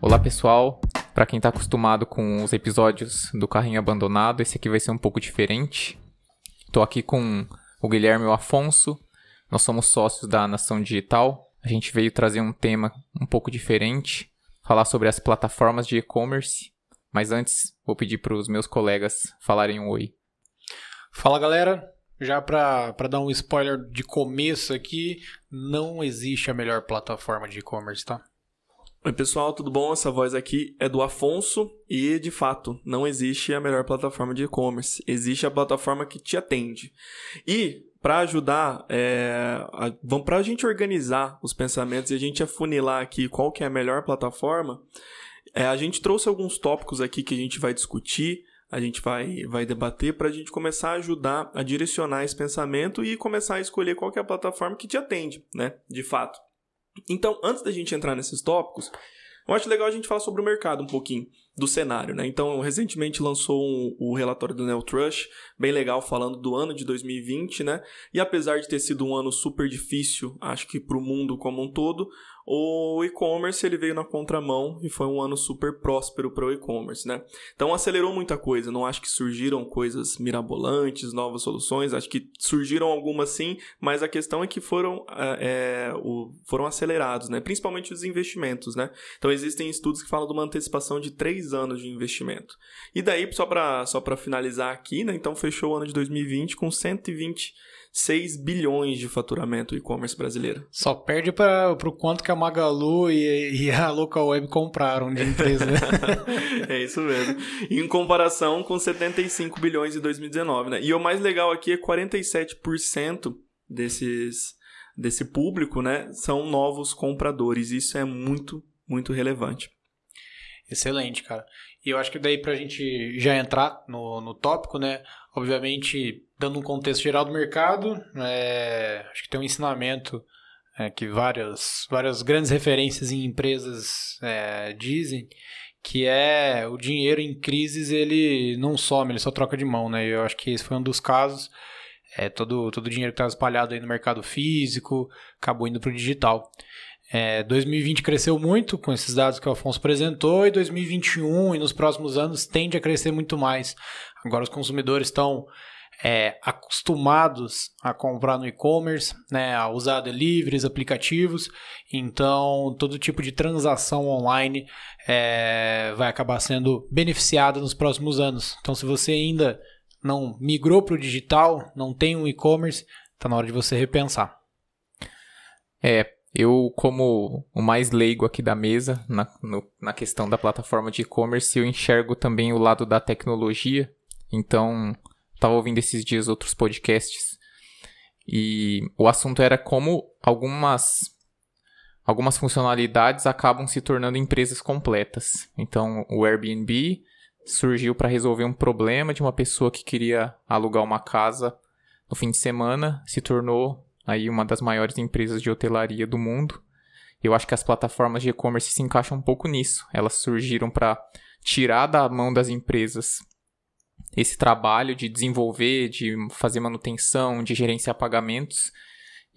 Olá pessoal, para quem está acostumado com os episódios do Carrinho Abandonado, esse aqui vai ser um pouco diferente. Estou aqui com o Guilherme e o Afonso, nós somos sócios da Nação Digital. A gente veio trazer um tema um pouco diferente, falar sobre as plataformas de e-commerce. Mas antes, vou pedir para os meus colegas falarem um oi. Fala galera, já para dar um spoiler de começo aqui, não existe a melhor plataforma de e-commerce, tá? Oi pessoal, tudo bom? Essa voz aqui é do Afonso e de fato não existe a melhor plataforma de e-commerce. Existe a plataforma que te atende. E para ajudar, é, para a gente organizar os pensamentos e a gente afunilar aqui qual que é a melhor plataforma, é, a gente trouxe alguns tópicos aqui que a gente vai discutir, a gente vai, vai debater para a gente começar a ajudar a direcionar esse pensamento e começar a escolher qual é a plataforma que te atende, né? De fato. Então, antes da gente entrar nesses tópicos, eu acho legal a gente falar sobre o mercado um pouquinho, do cenário, né? Então, recentemente lançou um, o relatório do Neo Trush, bem legal, falando do ano de 2020, né? E apesar de ter sido um ano super difícil, acho que para o mundo como um todo, o e-commerce ele veio na contramão e foi um ano super próspero para o e-commerce, né? Então acelerou muita coisa. Não acho que surgiram coisas mirabolantes, novas soluções. Acho que surgiram algumas sim, mas a questão é que foram, é, o, foram acelerados, né? Principalmente os investimentos, né? Então existem estudos que falam de uma antecipação de três anos de investimento. E daí só para só para finalizar aqui, né? Então fechou o ano de 2020 com 120 6 bilhões de faturamento e-commerce brasileiro. Só perde para o quanto que a Magalu e, e a Local Web compraram de empresa. é isso mesmo. Em comparação com 75 bilhões em 2019, né? E o mais legal aqui é 47% desses desse público, né, são novos compradores. Isso é muito, muito relevante. Excelente, cara. E eu acho que daí para a gente já entrar no, no tópico, né, obviamente dando um contexto geral do mercado, é, acho que tem um ensinamento é, que várias, várias grandes referências em empresas é, dizem, que é o dinheiro em crises ele não some, ele só troca de mão, né? Eu acho que esse foi um dos casos. É, todo, todo o dinheiro que estava espalhado aí no mercado físico acabou indo para o digital. É, 2020 cresceu muito com esses dados que o Afonso apresentou e 2021 e nos próximos anos tende a crescer muito mais. Agora os consumidores estão é, acostumados a comprar no e-commerce, né, a usar deliveries, aplicativos, então todo tipo de transação online é, vai acabar sendo beneficiada nos próximos anos. Então, se você ainda não migrou para o digital, não tem um e-commerce, está na hora de você repensar. É, eu, como o mais leigo aqui da mesa na, no, na questão da plataforma de e-commerce, eu enxergo também o lado da tecnologia. Então, estava ouvindo esses dias outros podcasts e o assunto era como algumas algumas funcionalidades acabam se tornando empresas completas. Então, o Airbnb surgiu para resolver um problema de uma pessoa que queria alugar uma casa no fim de semana, se tornou aí uma das maiores empresas de hotelaria do mundo. Eu acho que as plataformas de e-commerce se encaixam um pouco nisso. Elas surgiram para tirar da mão das empresas esse trabalho de desenvolver, de fazer manutenção, de gerenciar pagamentos.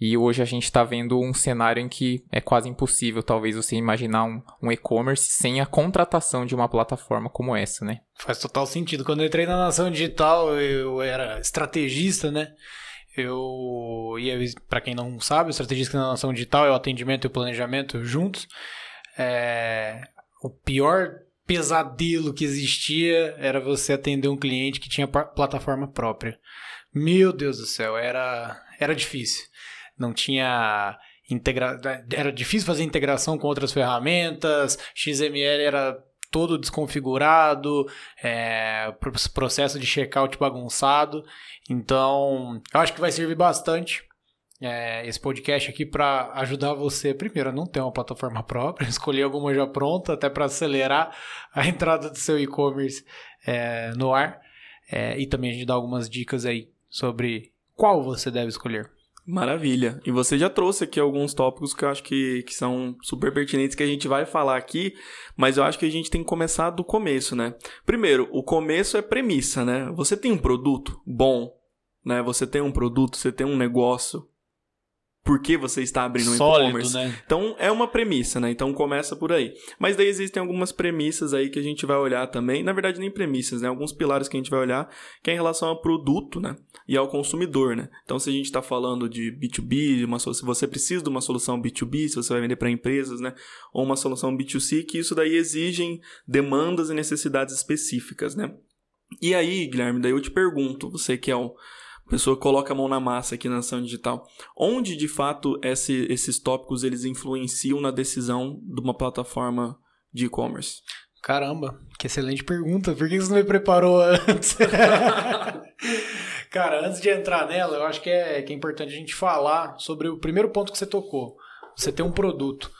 E hoje a gente está vendo um cenário em que é quase impossível, talvez, você imaginar um, um e-commerce sem a contratação de uma plataforma como essa, né? Faz total sentido. Quando eu entrei na Nação Digital, eu era estrategista, né? Eu e para quem não sabe, o estrategista na Nação Digital é o atendimento e o planejamento juntos. É, o pior pesadelo que existia era você atender um cliente que tinha plataforma própria. Meu Deus do céu, era, era difícil. Não tinha integra... era difícil fazer integração com outras ferramentas, XML era todo desconfigurado, é, processo de checkout bagunçado. Então, eu acho que vai servir bastante é, esse podcast aqui para ajudar você, primeiro, a não ter uma plataforma própria, escolher alguma já pronta, até para acelerar a entrada do seu e-commerce é, no ar. É, e também a gente dá algumas dicas aí sobre qual você deve escolher. Maravilha. E você já trouxe aqui alguns tópicos que eu acho que, que são super pertinentes que a gente vai falar aqui, mas eu acho que a gente tem que começar do começo, né? Primeiro, o começo é premissa, né? Você tem um produto bom, né? Você tem um produto, você tem um negócio por que você está abrindo um e-commerce. Né? Então é uma premissa, né? Então começa por aí. Mas daí existem algumas premissas aí que a gente vai olhar também. Na verdade, nem premissas, né? Alguns pilares que a gente vai olhar, que é em relação ao produto, né? E ao consumidor, né? Então, se a gente está falando de B2B, uma, se você precisa de uma solução B2B, se você vai vender para empresas, né? Ou uma solução B2C, que isso daí exigem demandas e necessidades específicas, né? E aí, Guilherme, daí eu te pergunto, você que é um pessoa coloca a mão na massa aqui na ação digital. Onde de fato esse, esses tópicos eles influenciam na decisão de uma plataforma de e-commerce? Caramba, que excelente pergunta. Por que você não me preparou antes? Cara, antes de entrar nela, eu acho que é, que é importante a gente falar sobre o primeiro ponto que você tocou. Você tem um produto.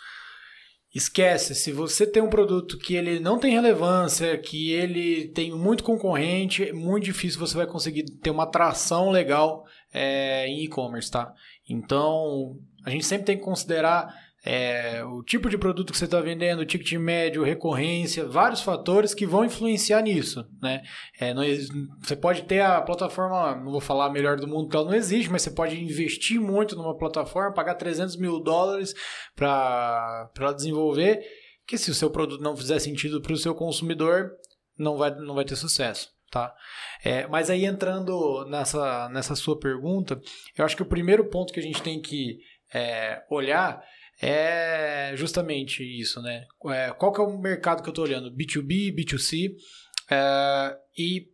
Esquece, se você tem um produto que ele não tem relevância, que ele tem muito concorrente, é muito difícil você vai conseguir ter uma atração legal é, em e-commerce, tá? Então, a gente sempre tem que considerar é, o tipo de produto que você está vendendo, o ticket médio, recorrência, vários fatores que vão influenciar nisso, né? É, não, você pode ter a plataforma, não vou falar a melhor do mundo porque ela não existe, mas você pode investir muito numa plataforma, pagar 300 mil dólares para desenvolver, que se o seu produto não fizer sentido para o seu consumidor, não vai, não vai ter sucesso. Tá? É, mas aí entrando nessa, nessa sua pergunta, eu acho que o primeiro ponto que a gente tem que é, olhar é justamente isso, né? É, qual que é o mercado que eu estou olhando? B2B, B2C. É, e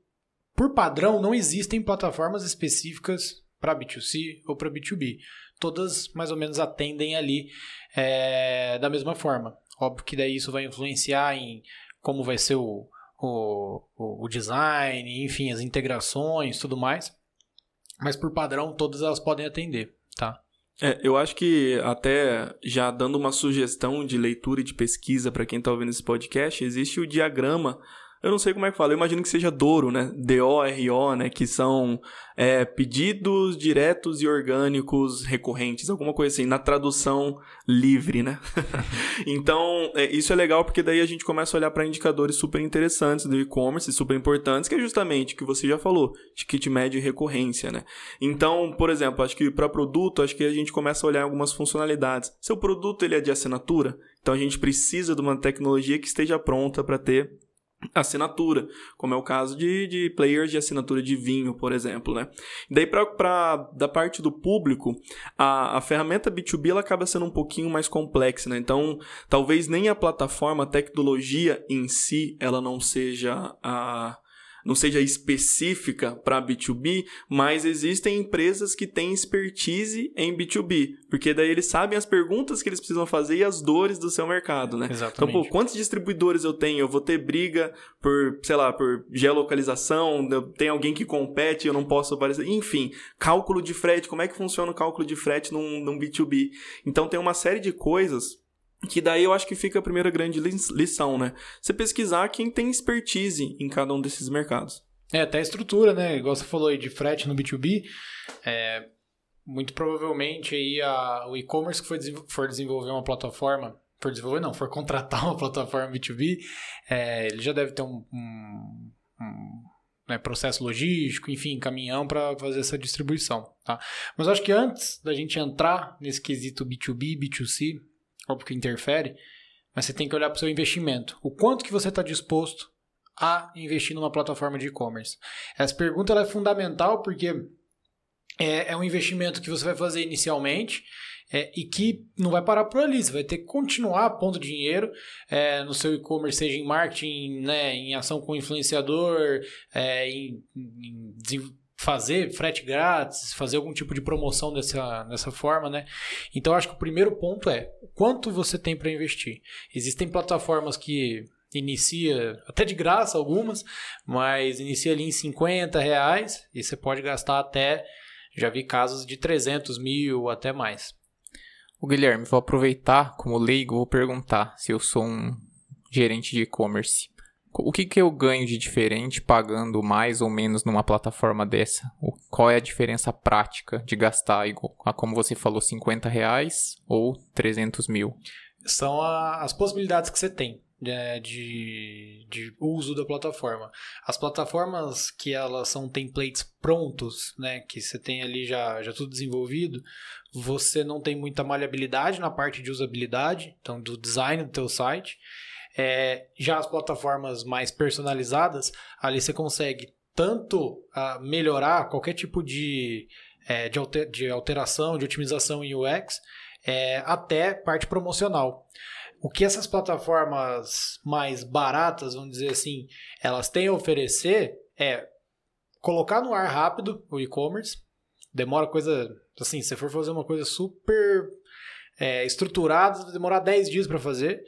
por padrão não existem plataformas específicas para B2C ou para B2B. Todas mais ou menos atendem ali é, da mesma forma. Óbvio que daí isso vai influenciar em como vai ser o, o, o design, enfim, as integrações, tudo mais. Mas por padrão todas elas podem atender, tá? É, eu acho que até já dando uma sugestão de leitura e de pesquisa para quem está ouvindo esse podcast, existe o diagrama eu não sei como é que fala, eu imagino que seja Doro, né? D-O-R-O, né? Que são é, pedidos diretos e orgânicos recorrentes, alguma coisa assim, na tradução livre, né? então, é, isso é legal porque daí a gente começa a olhar para indicadores super interessantes do e-commerce, super importantes, que é justamente o que você já falou, ticket médio e recorrência, né? Então, por exemplo, acho que para produto, acho que a gente começa a olhar algumas funcionalidades. Seu produto ele é de assinatura, então a gente precisa de uma tecnologia que esteja pronta para ter assinatura, como é o caso de, de players de assinatura de vinho, por exemplo, né? Daí para da parte do público, a, a ferramenta B2B ela acaba sendo um pouquinho mais complexa, né? Então, talvez nem a plataforma, a tecnologia em si, ela não seja a não seja específica para B2B, mas existem empresas que têm expertise em B2B, porque daí eles sabem as perguntas que eles precisam fazer e as dores do seu mercado, né? Exatamente. Então, pô, quantos distribuidores eu tenho? Eu vou ter briga por, sei lá, por geolocalização, tem alguém que compete, eu não posso aparecer. Enfim, cálculo de frete, como é que funciona o cálculo de frete num, num B2B? Então, tem uma série de coisas que daí eu acho que fica a primeira grande lição, né? Você pesquisar quem tem expertise em cada um desses mercados. É, até a estrutura, né? Igual você falou aí de frete no B2B, é, muito provavelmente aí a, o e-commerce que for, for desenvolver uma plataforma, for desenvolver não, for contratar uma plataforma B2B, é, ele já deve ter um, um, um né, processo logístico, enfim, caminhão para fazer essa distribuição, tá? Mas acho que antes da gente entrar nesse quesito B2B, B2C, óbvio que interfere, mas você tem que olhar para o seu investimento. O quanto que você está disposto a investir numa plataforma de e-commerce? Essa pergunta é fundamental porque é, é, um investimento que você vai fazer inicialmente é, e que não vai parar por ali. Você vai ter que continuar pondo dinheiro é, no seu e-commerce, seja em marketing, né, em ação com influenciador, é, em, em fazer frete grátis, fazer algum tipo de promoção dessa, dessa forma, né? Então acho que o primeiro ponto é quanto você tem para investir. Existem plataformas que inicia até de graça algumas, mas inicia ali em 50 reais e você pode gastar até, já vi casos de 300 mil até mais. O Guilherme, vou aproveitar como leigo, vou perguntar se eu sou um gerente de e-commerce. O que, que eu ganho de diferente pagando mais ou menos numa plataforma dessa? O, qual é a diferença prática de gastar, igual, como você falou, 50 reais ou 300 mil? São a, as possibilidades que você tem. de, de, de, uso da plataforma. As plataformas que elas são templates prontos, né, que você tem ali já, já tudo desenvolvido, você não tem muita maleabilidade na parte de usabilidade, então do design do teu site. É, já as plataformas mais personalizadas, ali você consegue tanto uh, melhorar qualquer tipo de, é, de, alter, de, alteração, de otimização em UX, é, até parte promocional. O que essas plataformas mais baratas, vamos dizer assim, elas têm a oferecer é colocar no ar rápido o e-commerce. Demora coisa. Assim, se for fazer uma coisa super é, estruturada, vai demorar 10 dias para fazer.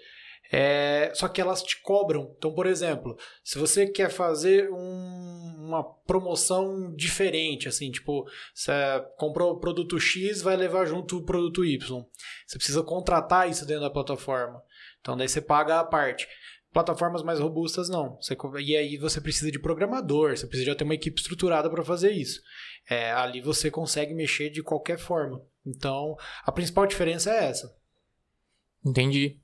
É, só que elas te cobram. Então, por exemplo, se você quer fazer um, uma promoção diferente, assim, tipo, você comprou o produto X, vai levar junto o produto Y. Você precisa contratar isso dentro da plataforma. Então, daí você paga a parte. Plataformas mais robustas, não. Você, e aí você precisa de programador, você precisa já ter uma equipe estruturada para fazer isso. É, ali você consegue mexer de qualquer forma. Então, a principal diferença é essa. Entendi.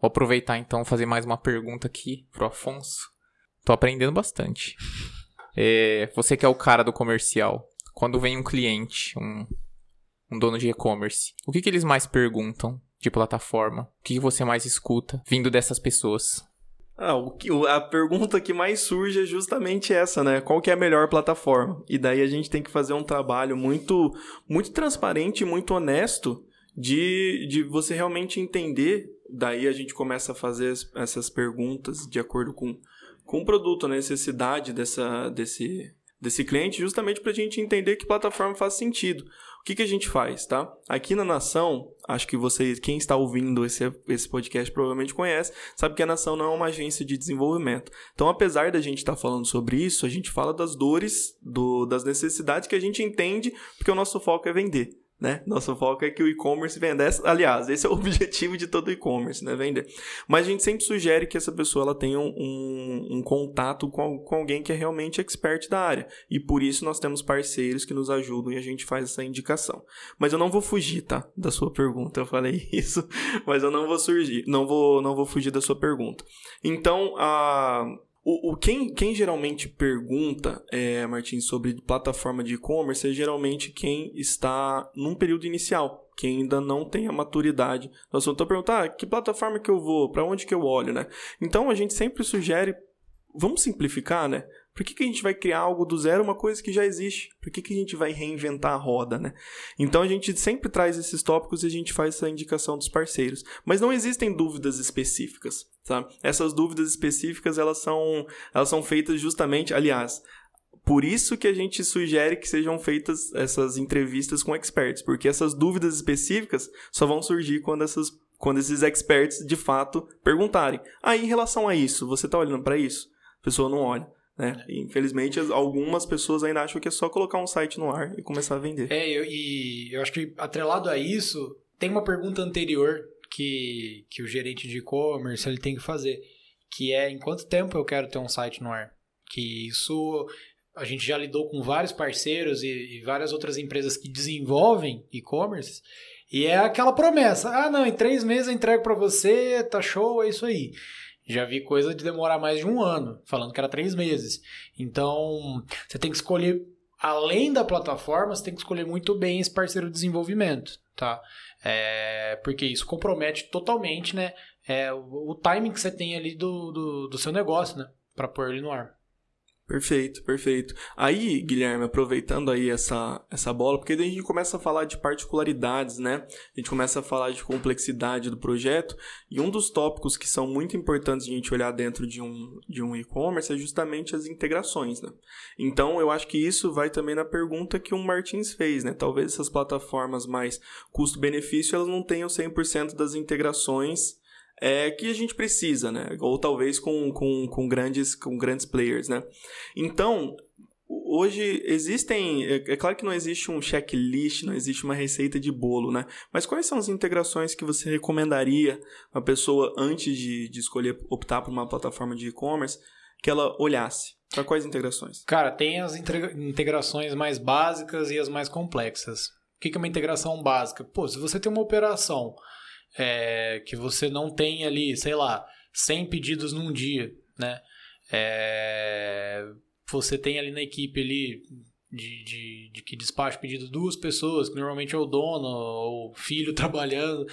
Vou aproveitar então fazer mais uma pergunta aqui pro Afonso. Tô aprendendo bastante. É, você que é o cara do comercial, quando vem um cliente, um, um dono de e-commerce, o que, que eles mais perguntam de plataforma? O que, que você mais escuta vindo dessas pessoas? Ah, o que, a pergunta que mais surge é justamente essa, né? Qual que é a melhor plataforma? E daí a gente tem que fazer um trabalho muito, muito transparente, muito honesto de, de você realmente entender. Daí a gente começa a fazer essas perguntas de acordo com, com o produto, a necessidade dessa, desse, desse cliente, justamente para a gente entender que plataforma faz sentido. O que, que a gente faz, tá? Aqui na Nação, acho que vocês, quem está ouvindo esse, esse podcast provavelmente conhece, sabe que a Nação não é uma agência de desenvolvimento. Então, apesar da gente estar tá falando sobre isso, a gente fala das dores, do, das necessidades que a gente entende, porque o nosso foco é vender né? Nosso foco é que o e-commerce vendesse. Aliás, esse é o objetivo de todo e-commerce, né? Vender. Mas a gente sempre sugere que essa pessoa ela tenha um, um contato com, com alguém que é realmente expert da área. E por isso nós temos parceiros que nos ajudam e a gente faz essa indicação. Mas eu não vou fugir, tá? Da sua pergunta. Eu falei isso, mas eu não vou surgir. Não vou, não vou fugir da sua pergunta. Então, a o, o, quem, quem geralmente pergunta, é, Martins, sobre plataforma de e-commerce é geralmente quem está num período inicial, quem ainda não tem a maturidade. Nós vamos perguntar ah, que plataforma que eu vou, para onde que eu olho, né? Então a gente sempre sugere, vamos simplificar, né? Por que, que a gente vai criar algo do zero, uma coisa que já existe? Por que, que a gente vai reinventar a roda, né? Então a gente sempre traz esses tópicos e a gente faz essa indicação dos parceiros. Mas não existem dúvidas específicas, sabe? Essas dúvidas específicas, elas são, elas são feitas justamente, aliás, por isso que a gente sugere que sejam feitas essas entrevistas com experts, porque essas dúvidas específicas só vão surgir quando essas quando esses experts de fato perguntarem. Ah, em relação a isso, você está olhando para isso? A pessoa não olha. Né? É. infelizmente, algumas pessoas ainda acham que é só colocar um site no ar e começar a vender. É, eu, e eu acho que atrelado a isso, tem uma pergunta anterior que, que o gerente de e-commerce ele tem que fazer, que é em quanto tempo eu quero ter um site no ar? Que isso a gente já lidou com vários parceiros e, e várias outras empresas que desenvolvem e-commerce e é aquela promessa, ah não, em três meses eu entrego para você, tá show, é isso aí. Já vi coisa de demorar mais de um ano, falando que era três meses. Então, você tem que escolher, além da plataforma, você tem que escolher muito bem esse parceiro de desenvolvimento, tá? É, porque isso compromete totalmente, né? É, o, o timing que você tem ali do, do, do seu negócio, né? Para pôr ele no ar. Perfeito, perfeito. Aí, Guilherme, aproveitando aí essa, essa bola, porque daí a gente começa a falar de particularidades, né? A gente começa a falar de complexidade do projeto, e um dos tópicos que são muito importantes a gente olhar dentro de um, de um e-commerce é justamente as integrações, né? Então, eu acho que isso vai também na pergunta que o Martins fez, né? Talvez essas plataformas mais custo-benefício, elas não tenham 100% das integrações é, que a gente precisa, né? Ou talvez com, com, com, grandes, com grandes players, né? Então, hoje existem. É, é claro que não existe um checklist, não existe uma receita de bolo, né? Mas quais são as integrações que você recomendaria a pessoa antes de, de escolher optar por uma plataforma de e-commerce que ela olhasse? Para quais integrações? Cara, tem as integrações mais básicas e as mais complexas. O que é uma integração básica? Pô, se você tem uma operação é, que você não tem ali, sei lá, 100 pedidos num dia, né? É, você tem ali na equipe ali de, de, de, que despacha pedido duas pessoas, que normalmente é o dono ou filho trabalhando.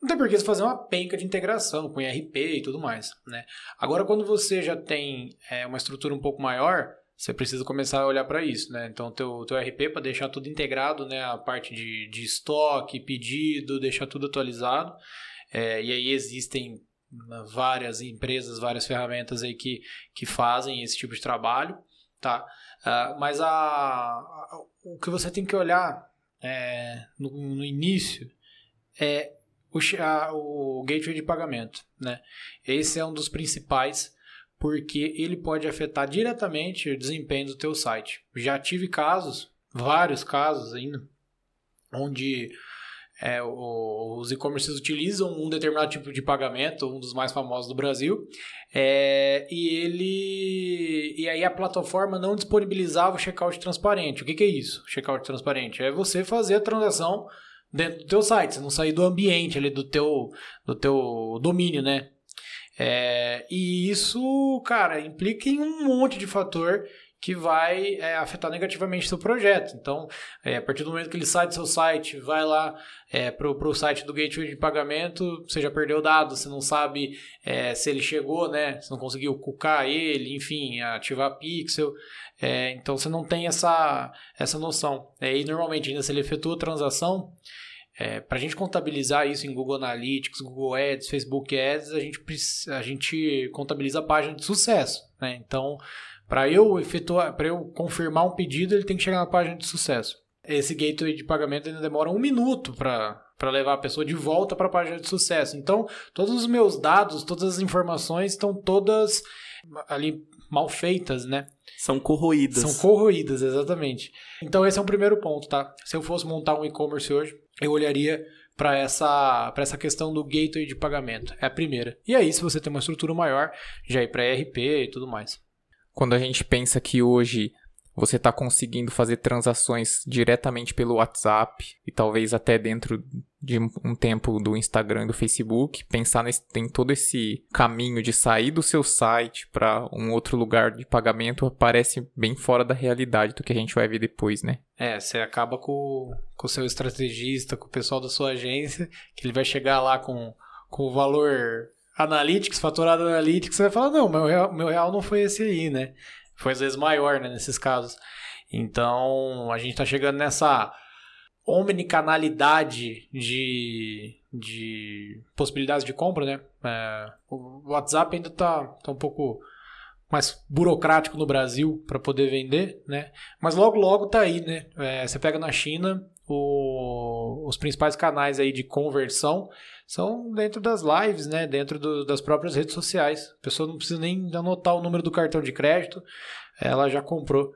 Não tem por que você fazer uma penca de integração com IRP e tudo mais, né? Agora, quando você já tem é, uma estrutura um pouco maior, você precisa começar a olhar para isso, né? Então, teu, teu RP para deixar tudo integrado, né? A parte de, de estoque, pedido, deixar tudo atualizado. É, e aí existem várias empresas, várias ferramentas aí que, que fazem esse tipo de trabalho, tá? Uh, mas a, a, o que você tem que olhar é, no, no, início é o, a, o gateway de pagamento, né? Esse é um dos principais porque ele pode afetar diretamente o desempenho do teu site. Já tive casos, vários casos ainda, onde é, os e-commerces utilizam um determinado tipo de pagamento, um dos mais famosos do Brasil, é, e ele e aí a plataforma não disponibilizava o checkout transparente. O que, que é isso? Checkout transparente é você fazer a transação dentro do teu site, você não sair do ambiente ali do teu do teu domínio, né? É, e isso, cara, implica em um monte de fator que vai é, afetar negativamente seu projeto. Então, é, a partir do momento que ele sai do seu site, vai lá é, para o site do gateway de pagamento, você já perdeu dados, você não sabe é, se ele chegou, né? Você não conseguiu cucar ele, enfim, ativar pixel. É, então, você não tem essa, essa noção. É, e normalmente, ainda se ele efetua a transação, é, para a gente contabilizar isso em Google Analytics, Google Ads, Facebook Ads, a gente, a gente contabiliza a página de sucesso. Né? Então, para eu efetuar, para eu confirmar um pedido, ele tem que chegar na página de sucesso. Esse gateway de pagamento ainda demora um minuto para para levar a pessoa de volta para a página de sucesso. Então, todos os meus dados, todas as informações estão todas ali mal feitas, né? São corroídas. São corroídas, exatamente. Então, esse é um primeiro ponto, tá? Se eu fosse montar um e-commerce hoje, eu olharia para essa, essa questão do gateway de pagamento. É a primeira. E aí, se você tem uma estrutura maior, já ir para ERP e tudo mais quando a gente pensa que hoje você está conseguindo fazer transações diretamente pelo WhatsApp e talvez até dentro de um tempo do Instagram e do Facebook, pensar nesse, tem todo esse caminho de sair do seu site para um outro lugar de pagamento parece bem fora da realidade do que a gente vai ver depois, né? É, você acaba com, com o seu estrategista, com o pessoal da sua agência, que ele vai chegar lá com, com o valor Analytics, faturado Analytics, você vai falar, não, meu real, meu real não foi esse aí, né? Foi às vezes maior, né, nesses casos. Então, a gente está chegando nessa omnicanalidade de, de possibilidades de compra, né? É, o WhatsApp ainda está tá um pouco mais burocrático no Brasil para poder vender, né? Mas logo, logo tá aí, né? É, você pega na China, o, os principais canais aí de conversão são dentro das lives, né? Dentro do, das próprias redes sociais. A pessoa não precisa nem anotar o número do cartão de crédito, ela já comprou.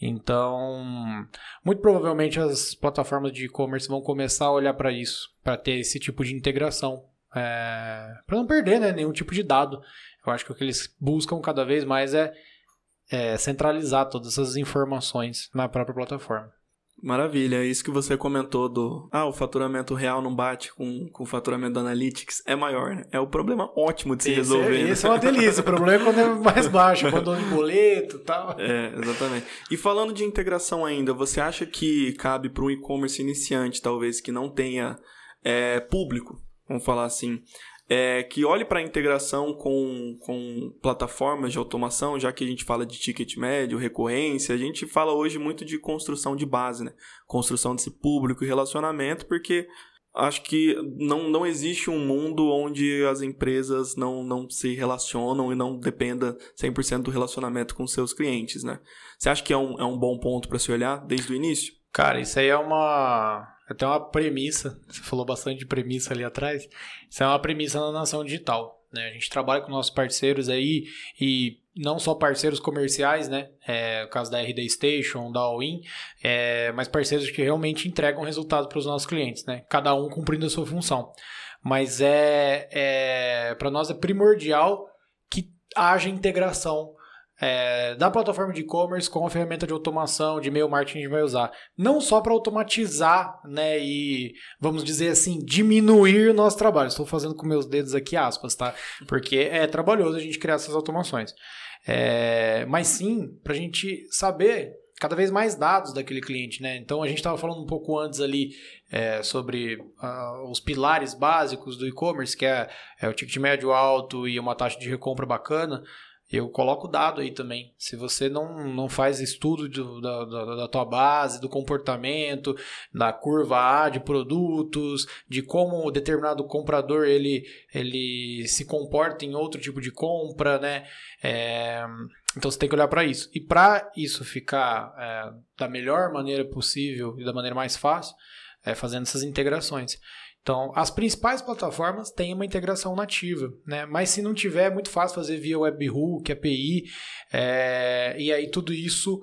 Então, muito provavelmente as plataformas de e-commerce vão começar a olhar para isso, para ter esse tipo de integração, é, para não perder né, nenhum tipo de dado. Eu acho que o que eles buscam cada vez mais é, é centralizar todas essas informações na própria plataforma. Maravilha, é isso que você comentou do. Ah, o faturamento real não bate com, com o faturamento do Analytics. É maior, né? É o problema ótimo de se esse resolver. É, né? Esse é uma delícia. o problema é quando é mais baixo, quando é de boleto e tal. É, exatamente. E falando de integração ainda, você acha que cabe para um e-commerce iniciante, talvez, que não tenha é, público, vamos falar assim, é, que olhe para a integração com, com plataformas de automação, já que a gente fala de ticket médio, recorrência, a gente fala hoje muito de construção de base, né? Construção desse público e relacionamento, porque acho que não, não existe um mundo onde as empresas não, não se relacionam e não dependa 100% do relacionamento com seus clientes, né? Você acha que é um, é um bom ponto para se olhar desde o início? Cara, isso aí é uma até uma premissa, você falou bastante de premissa ali atrás, isso é uma premissa na nação digital. Né? A gente trabalha com nossos parceiros aí e não só parceiros comerciais, né? É, o caso da RD Station, da All-in, é, mas parceiros que realmente entregam resultado para os nossos clientes, né? Cada um cumprindo a sua função. Mas é, é para nós é primordial que haja integração é, da plataforma de e-commerce com a ferramenta de automação, de e-mail marketing a gente vai usar. Não só para automatizar, né, e vamos dizer assim, diminuir o nosso trabalho. Estou fazendo com meus dedos aqui aspas, tá? Porque é trabalhoso a gente criar essas automações. É, mas sim, para a gente saber cada vez mais dados daquele cliente, né? Então a gente estava falando um pouco antes ali é, sobre uh, os pilares básicos do e-commerce, que é, é o ticket médio alto e uma taxa de recompra bacana. Eu coloco o dado aí também. Se você não, não faz estudo do, da, da, da, tua base, do comportamento, da curva A de produtos, de como determinado comprador ele, ele se comporta em outro tipo de compra, né? É, então você tem que olhar para isso. E para isso ficar é, da melhor maneira possível e da maneira mais fácil, é fazendo essas integrações. Então, as principais plataformas têm uma integração nativa, né? Mas se não tiver, é muito fácil fazer via webhook, API, é... e aí tudo isso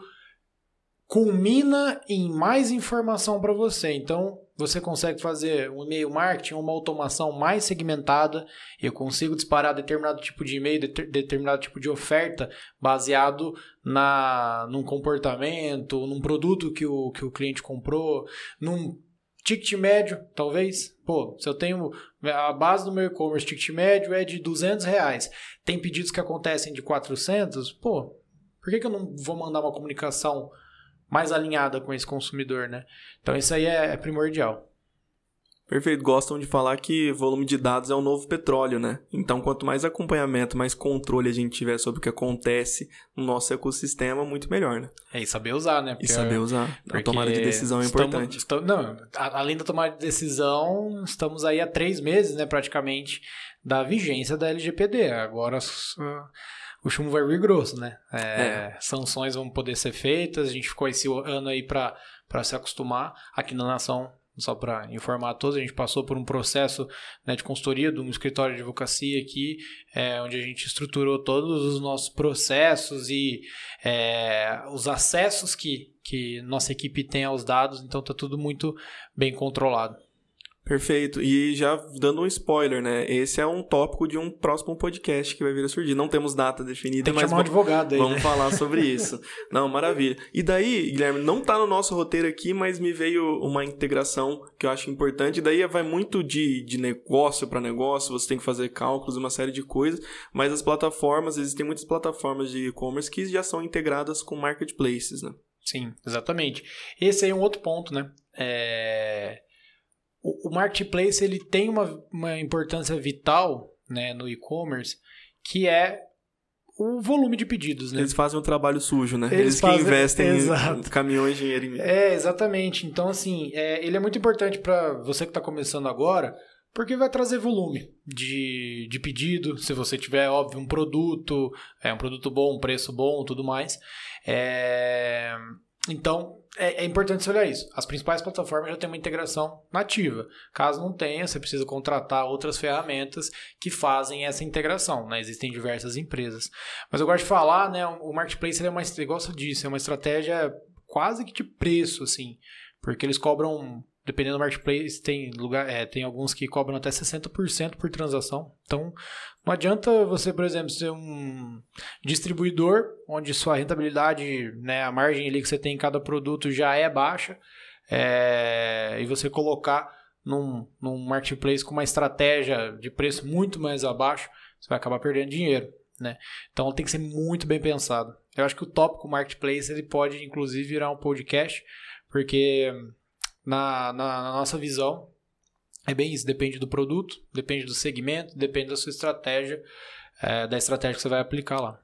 culmina em mais informação para você. Então, você consegue fazer um e-mail marketing, uma automação mais segmentada. Eu consigo disparar determinado tipo de e-mail, determinado tipo de oferta baseado na, num comportamento, num produto que o, que o cliente comprou, num Ticket médio, talvez. Pô, se eu tenho. A base do meu e-commerce, ticket médio é de 200 reais. Tem pedidos que acontecem de 400. Pô, por que, que eu não vou mandar uma comunicação mais alinhada com esse consumidor, né? Então, isso aí é, é primordial. Perfeito. Gostam de falar que volume de dados é o novo petróleo, né? Então, quanto mais acompanhamento, mais controle a gente tiver sobre o que acontece no nosso ecossistema, muito melhor, né? É, e saber usar, né? Porque, e saber usar. A tomada de decisão é estamos, importante. Estamos, não, além da tomada de decisão, estamos aí há três meses, né, praticamente, da vigência da LGPD. Agora o chumbo vai vir grosso, né? É, é. Sanções vão poder ser feitas, a gente ficou esse ano aí para se acostumar. Aqui na Nação só para informar a todos, a gente passou por um processo né, de consultoria de um escritório de advocacia aqui, é, onde a gente estruturou todos os nossos processos e é, os acessos que, que nossa equipe tem aos dados, então está tudo muito bem controlado. Perfeito. E já dando um spoiler, né? Esse é um tópico de um próximo podcast que vai vir a surgir. Não temos data definida, Tem que mas chamar um advogado aí, vamos né? falar sobre isso. não, maravilha. E daí, Guilherme, não tá no nosso roteiro aqui, mas me veio uma integração que eu acho importante. E daí vai muito de, de negócio para negócio, você tem que fazer cálculos, uma série de coisas, mas as plataformas, existem muitas plataformas de e-commerce que já são integradas com marketplaces, né? Sim, exatamente. Esse aí é um outro ponto, né? É o, o marketplace ele tem uma, uma importância vital né, no e-commerce, que é o volume de pedidos, né? Eles fazem um trabalho sujo, né? Eles, Eles fazem... que investem Exato. em caminhões de dinheiro. Em... É, exatamente. Então, assim, é, ele é muito importante para você que está começando agora, porque vai trazer volume de, de pedido, se você tiver, óbvio, um produto, é um produto bom, um preço bom, tudo mais. É... Então, é, é, importante você olhar isso. As principais plataformas já têm uma integração nativa. Caso não tenha, você precisa contratar outras ferramentas que fazem essa integração. Né? Existem diversas empresas. Mas eu gosto de falar, né? O marketplace é uma, igual você é uma estratégia quase que de preço, assim. Porque eles cobram dependendo do marketplace, tem, lugar, é, tem alguns que cobram até 60% por transação. Então, não adianta você, por exemplo, ser um distribuidor, onde sua rentabilidade, né, a margem ali que você tem em cada produto já é baixa, é, e você colocar num, num marketplace com uma estratégia de preço muito mais abaixo, você vai acabar perdendo dinheiro. Né? Então tem que ser muito bem pensado. Eu acho que o tópico marketplace ele pode inclusive virar um podcast, porque na, na, na nossa visão, é bem isso. Depende do produto, depende do segmento, depende da sua estratégia, é, da estratégia que você vai aplicar lá.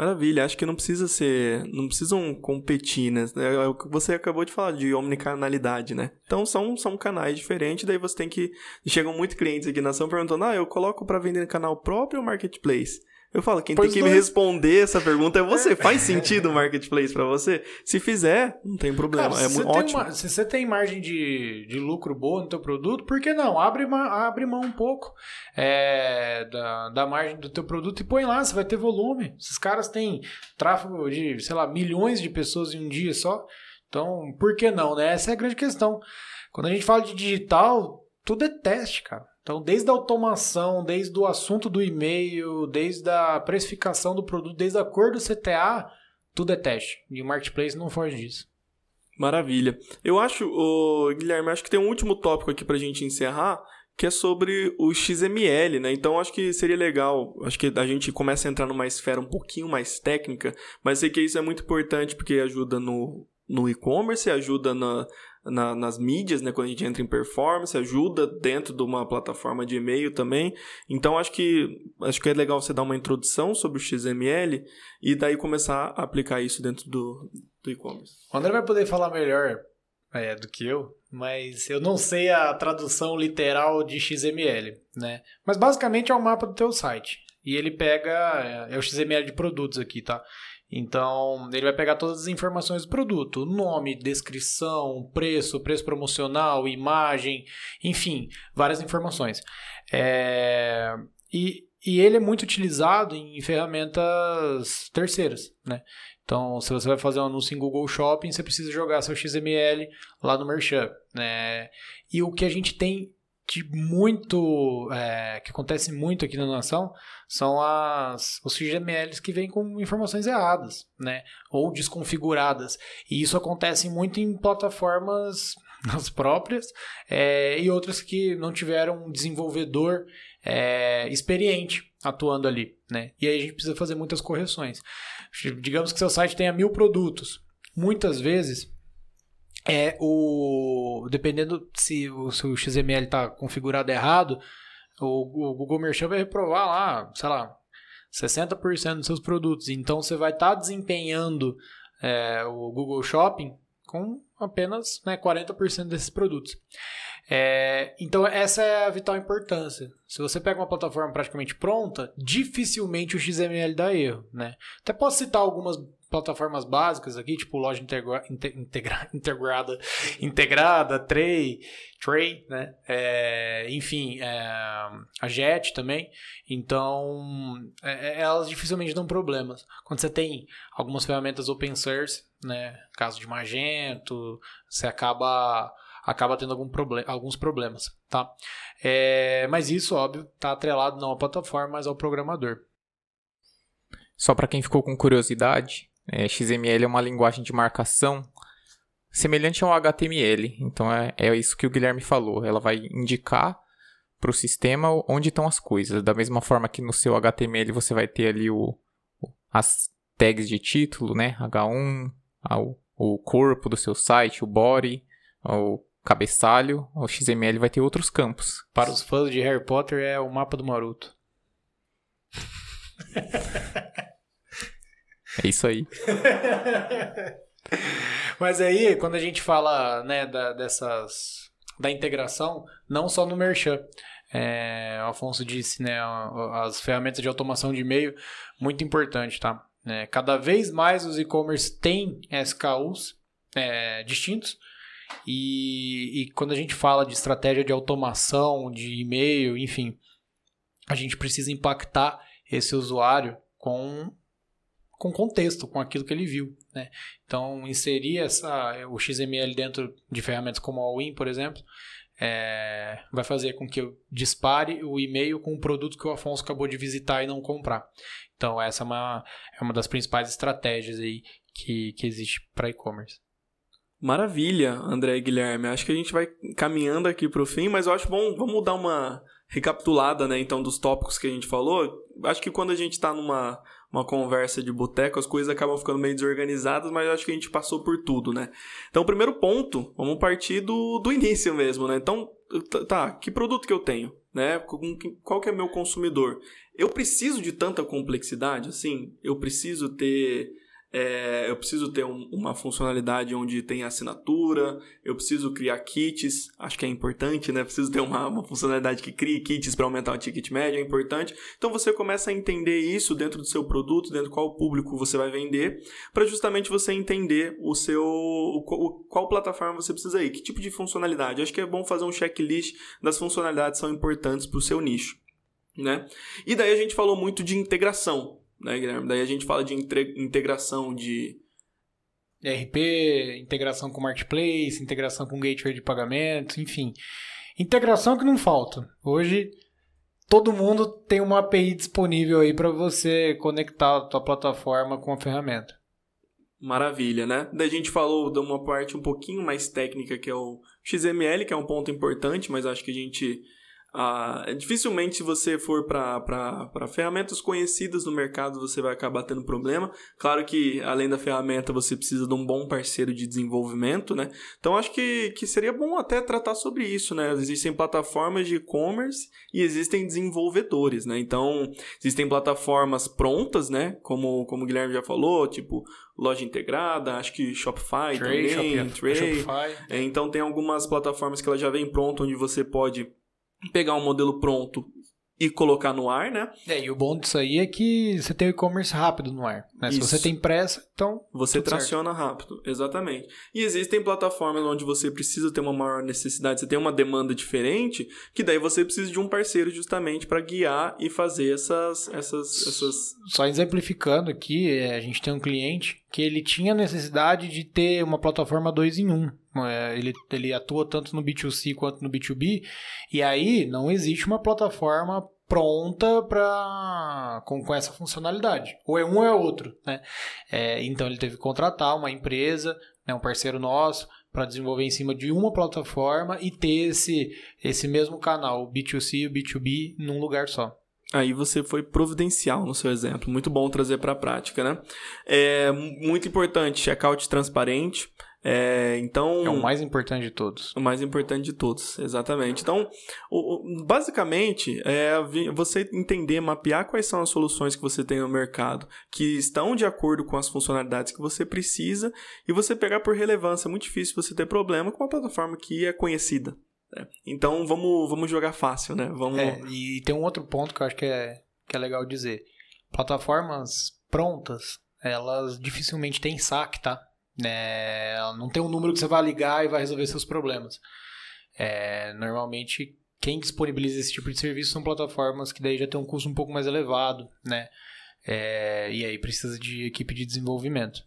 Maravilha, acho que não precisa ser. Não precisam competir, né? É, é o que você acabou de falar, de omnicanalidade, né? Então são, são canais diferentes, daí você tem que. Chegam muitos clientes aqui na ação perguntando: ah, eu coloco para vender no canal próprio ou marketplace? Eu falo, quem pois tem que dois. me responder essa pergunta é você. Faz sentido o marketplace para você? Se fizer, não tem problema. Cara, é muito ótimo. Uma, se você tem margem de, de lucro boa no teu produto, por que não? Abre, abre mão um pouco é, da, da margem do teu produto e põe lá, você vai ter volume. Esses caras têm tráfego de, sei lá, milhões de pessoas em um dia só. Então, por que não, né? Essa é a grande questão. Quando a gente fala de digital, tudo é teste, cara. Então, desde a automação, desde o assunto do e-mail, desde a precificação do produto, desde a cor do CTA, tudo é teste. E o marketplace não foge disso. Maravilha. Eu acho, Guilherme, acho que tem um último tópico aqui pra gente encerrar, que é sobre o XML, né? Então acho que seria legal, acho que a gente começa a entrar numa esfera um pouquinho mais técnica, mas sei que isso é muito importante porque ajuda no, no e-commerce, ajuda na, na, nas mídias, né? Quando a gente entra em performance, ajuda dentro de uma plataforma de e-mail também. Então acho que acho que é legal você dar uma introdução sobre o XML e daí começar a aplicar isso dentro do, do e-commerce. O André vai poder falar melhor é, do que eu, mas eu não sei a tradução literal de XML, né? Mas basicamente é o mapa do teu site. E ele pega, é, é o XML de produtos aqui, tá? Então, ele vai pegar todas as informações do produto: nome, descrição, preço, preço promocional, imagem, enfim, várias informações. É... E, e ele é muito utilizado em ferramentas terceiras, né? Então, se você vai fazer um anúncio em Google Shopping, você precisa jogar seu XML lá no Merchant, né? E o que a gente tem de muito é, que acontece muito aqui na nação são as os XMLs que vêm com informações erradas, né, ou desconfiguradas. E isso acontece muito em plataformas as próprias é, e outras que não tiveram um desenvolvedor é, experiente atuando ali, né. E aí a gente precisa fazer muitas correções. Digamos que seu site tenha mil produtos, muitas vezes é o dependendo se o seu XML está configurado errado, o, o, Google Merchant vai reprovar lá, sei lá, 60% dos seus produtos. Então você vai estar tá desempenhando é, o Google Shopping com apenas né, 40% desses produtos. É, então essa é a vital importância. Se você pega uma plataforma praticamente pronta, dificilmente o XML dá erro, né? Até posso citar algumas plataformas básicas aqui, tipo loja integra, integra, integrada, integrada, Tray, Tray, né? É, enfim, é, a Jet também. Então, é, é, elas dificilmente dão problemas. Quando você tem algumas ferramentas open source, né? Caso de Magento, você acaba acaba tendo algum problem, alguns problemas, tá? É, mas isso, óbvio, está atrelado não à plataforma, mas ao programador. Só para quem ficou com curiosidade, é, XML é uma linguagem de marcação semelhante ao HTML. Então é, é isso que o Guilherme falou. Ela vai indicar para o sistema onde estão as coisas. Da mesma forma que no seu HTML você vai ter ali o, as tags de título, né? H1, o, o corpo do seu site, o body, o cabeçalho. O XML vai ter outros campos. Para os fãs de Harry Potter é o mapa do Maroto. É isso aí. Mas aí, quando a gente fala né, da, dessas, da integração, não só no Merchan, é, o Afonso disse, né, as ferramentas de automação de e-mail, muito importante, tá? É, cada vez mais os e-commerce têm SKUs é, distintos, e, e quando a gente fala de estratégia de automação, de e-mail, enfim, a gente precisa impactar esse usuário com com contexto, com aquilo que ele viu. Né? Então, inserir essa, o XML dentro de ferramentas como a Win, por exemplo, é, vai fazer com que eu dispare o e-mail com o produto que o Afonso acabou de visitar e não comprar. Então, essa é uma, é uma das principais estratégias aí que, que existe para e-commerce. Maravilha, André e Guilherme. Acho que a gente vai caminhando aqui para o fim, mas eu acho bom, vamos dar uma recapitulada, né, então, dos tópicos que a gente falou. Acho que quando a gente está numa uma conversa de boteco, as coisas acabam ficando meio desorganizadas, mas acho que a gente passou por tudo, né? Então, primeiro ponto, vamos partir do, do início mesmo, né? Então, tá, que produto que eu tenho, né? Qual que é meu consumidor? Eu preciso de tanta complexidade, assim? Eu preciso ter é, eu preciso ter um, uma funcionalidade onde tem assinatura, eu preciso criar kits, acho que é importante, né? Preciso ter uma, uma funcionalidade que crie kits para aumentar o ticket médio, é importante. Então você começa a entender isso dentro do seu produto, dentro qual público você vai vender, para justamente você entender o seu o, qual plataforma você precisa ir, que tipo de funcionalidade. Acho que é bom fazer um checklist das funcionalidades que são importantes para o seu nicho. Né? E daí a gente falou muito de integração, né, Guilherme? Daí a gente fala de integração de. ERP, integração com Marketplace, integração com Gateway de pagamento, enfim. Integração que não falta. Hoje todo mundo tem uma API disponível aí para você conectar a tua plataforma com a ferramenta. Maravilha, né? Daí a gente falou de uma parte um pouquinho mais técnica que é o XML, que é um ponto importante, mas acho que a gente ah, dificilmente, se você for para ferramentas conhecidas no mercado, você vai acabar tendo problema. Claro que, além da ferramenta, você precisa de um bom parceiro de desenvolvimento, né? Então, acho que, que seria bom até tratar sobre isso, né? Existem plataformas de e-commerce e existem desenvolvedores, né? Então, existem plataformas prontas, né? Como, como o Guilherme já falou, tipo loja integrada, acho que Shopify Tray, também, Tray. Shopify. É, então, tem algumas plataformas que ela já vem pronta, onde você pode pegar um modelo pronto e colocar no ar, né? É, e o bom disso aí é que você tem o e-commerce rápido no ar. Né? Se você tem pressa, então. Você traciona certo. rápido, exatamente. E existem plataformas onde você precisa ter uma maior necessidade, você tem uma demanda diferente, que daí você precisa de um parceiro justamente para guiar e fazer essas, essas, essas. Só exemplificando aqui, é, a gente tem um cliente que ele tinha necessidade de ter uma plataforma 2 em 1. Um. É, ele, ele atua tanto no B2C quanto no B2B, e aí não existe uma plataforma pronta para com, com essa funcionalidade. Ou é um ou é outro. Né? É, então ele teve que contratar uma empresa, né, um parceiro nosso, para desenvolver em cima de uma plataforma e ter esse, esse mesmo canal, o B2C e o B2B, num lugar só. Aí você foi providencial no seu exemplo. Muito bom trazer para a prática, né? É muito importante, checkout transparente. É, então, é o mais importante de todos. O mais importante de todos, exatamente. Então, o, o, basicamente, é você entender, mapear quais são as soluções que você tem no mercado, que estão de acordo com as funcionalidades que você precisa, e você pegar por relevância. É muito difícil você ter problema com uma plataforma que é conhecida. Né? Então, vamos, vamos jogar fácil, né? Vamos... É, e tem um outro ponto que eu acho que é, que é legal dizer. Plataformas prontas, elas dificilmente têm saque, tá? É, não tem um número que você vai ligar e vai resolver seus problemas. É, normalmente, quem disponibiliza esse tipo de serviço são plataformas que daí já tem um custo um pouco mais elevado, né? É, e aí precisa de equipe de desenvolvimento.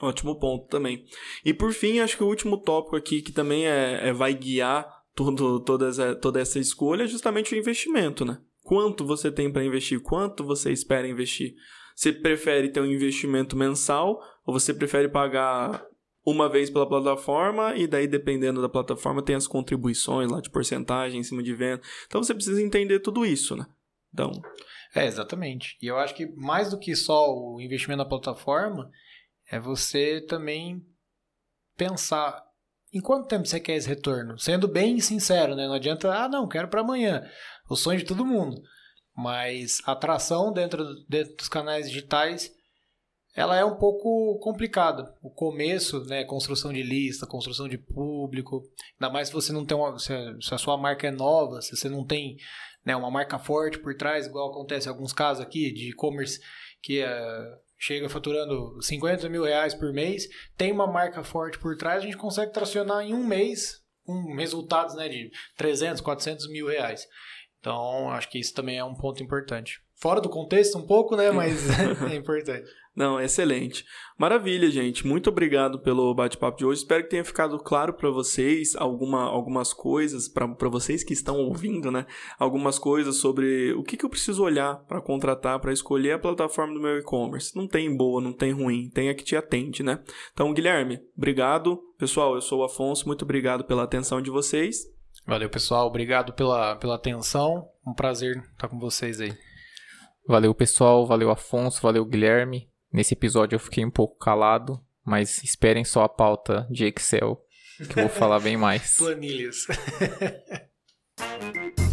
Ótimo ponto também. E por fim, acho que o último tópico aqui que também é, é vai guiar toda, essa, toda essa escolha é justamente o investimento, né? Quanto você tem para investir? Quanto você espera investir? Você prefere ter um investimento mensal ou você prefere pagar uma vez pela plataforma e daí dependendo da plataforma tem as contribuições lá de porcentagem em cima de venda. Então você precisa entender tudo isso, né? Então, é, exatamente. E eu acho que mais do que só o investimento na plataforma, é você também pensar em quanto tempo você quer esse retorno. Sendo bem sincero, né? Não adianta, ah, não, quero para amanhã. O sonho de todo mundo. Mas a atração dentro, dentro dos canais digitais ela é um pouco complicada. O começo, né, construção de lista, construção de público, ainda mais se você não tem uma, se a sua marca é nova, se você não tem né, uma marca forte por trás, igual acontece em alguns casos aqui de e-commerce que uh, chega faturando 50 mil reais por mês, tem uma marca forte por trás, a gente consegue tracionar em um mês um resultados né, de 300, 400 mil reais. Então, acho que isso também é um ponto importante. Fora do contexto um pouco, né? Mas é importante. Não, excelente. Maravilha, gente. Muito obrigado pelo bate-papo de hoje. Espero que tenha ficado claro para vocês alguma, algumas coisas, para vocês que estão ouvindo, né? Algumas coisas sobre o que, que eu preciso olhar para contratar, para escolher a plataforma do meu e-commerce. Não tem boa, não tem ruim, tem a que te atende, né? Então, Guilherme, obrigado. Pessoal, eu sou o Afonso, muito obrigado pela atenção de vocês. Valeu, pessoal. Obrigado pela, pela atenção. Um prazer estar com vocês aí. Valeu, pessoal. Valeu, Afonso. Valeu, Guilherme. Nesse episódio eu fiquei um pouco calado, mas esperem só a pauta de Excel, que eu vou falar bem mais. Planilhas.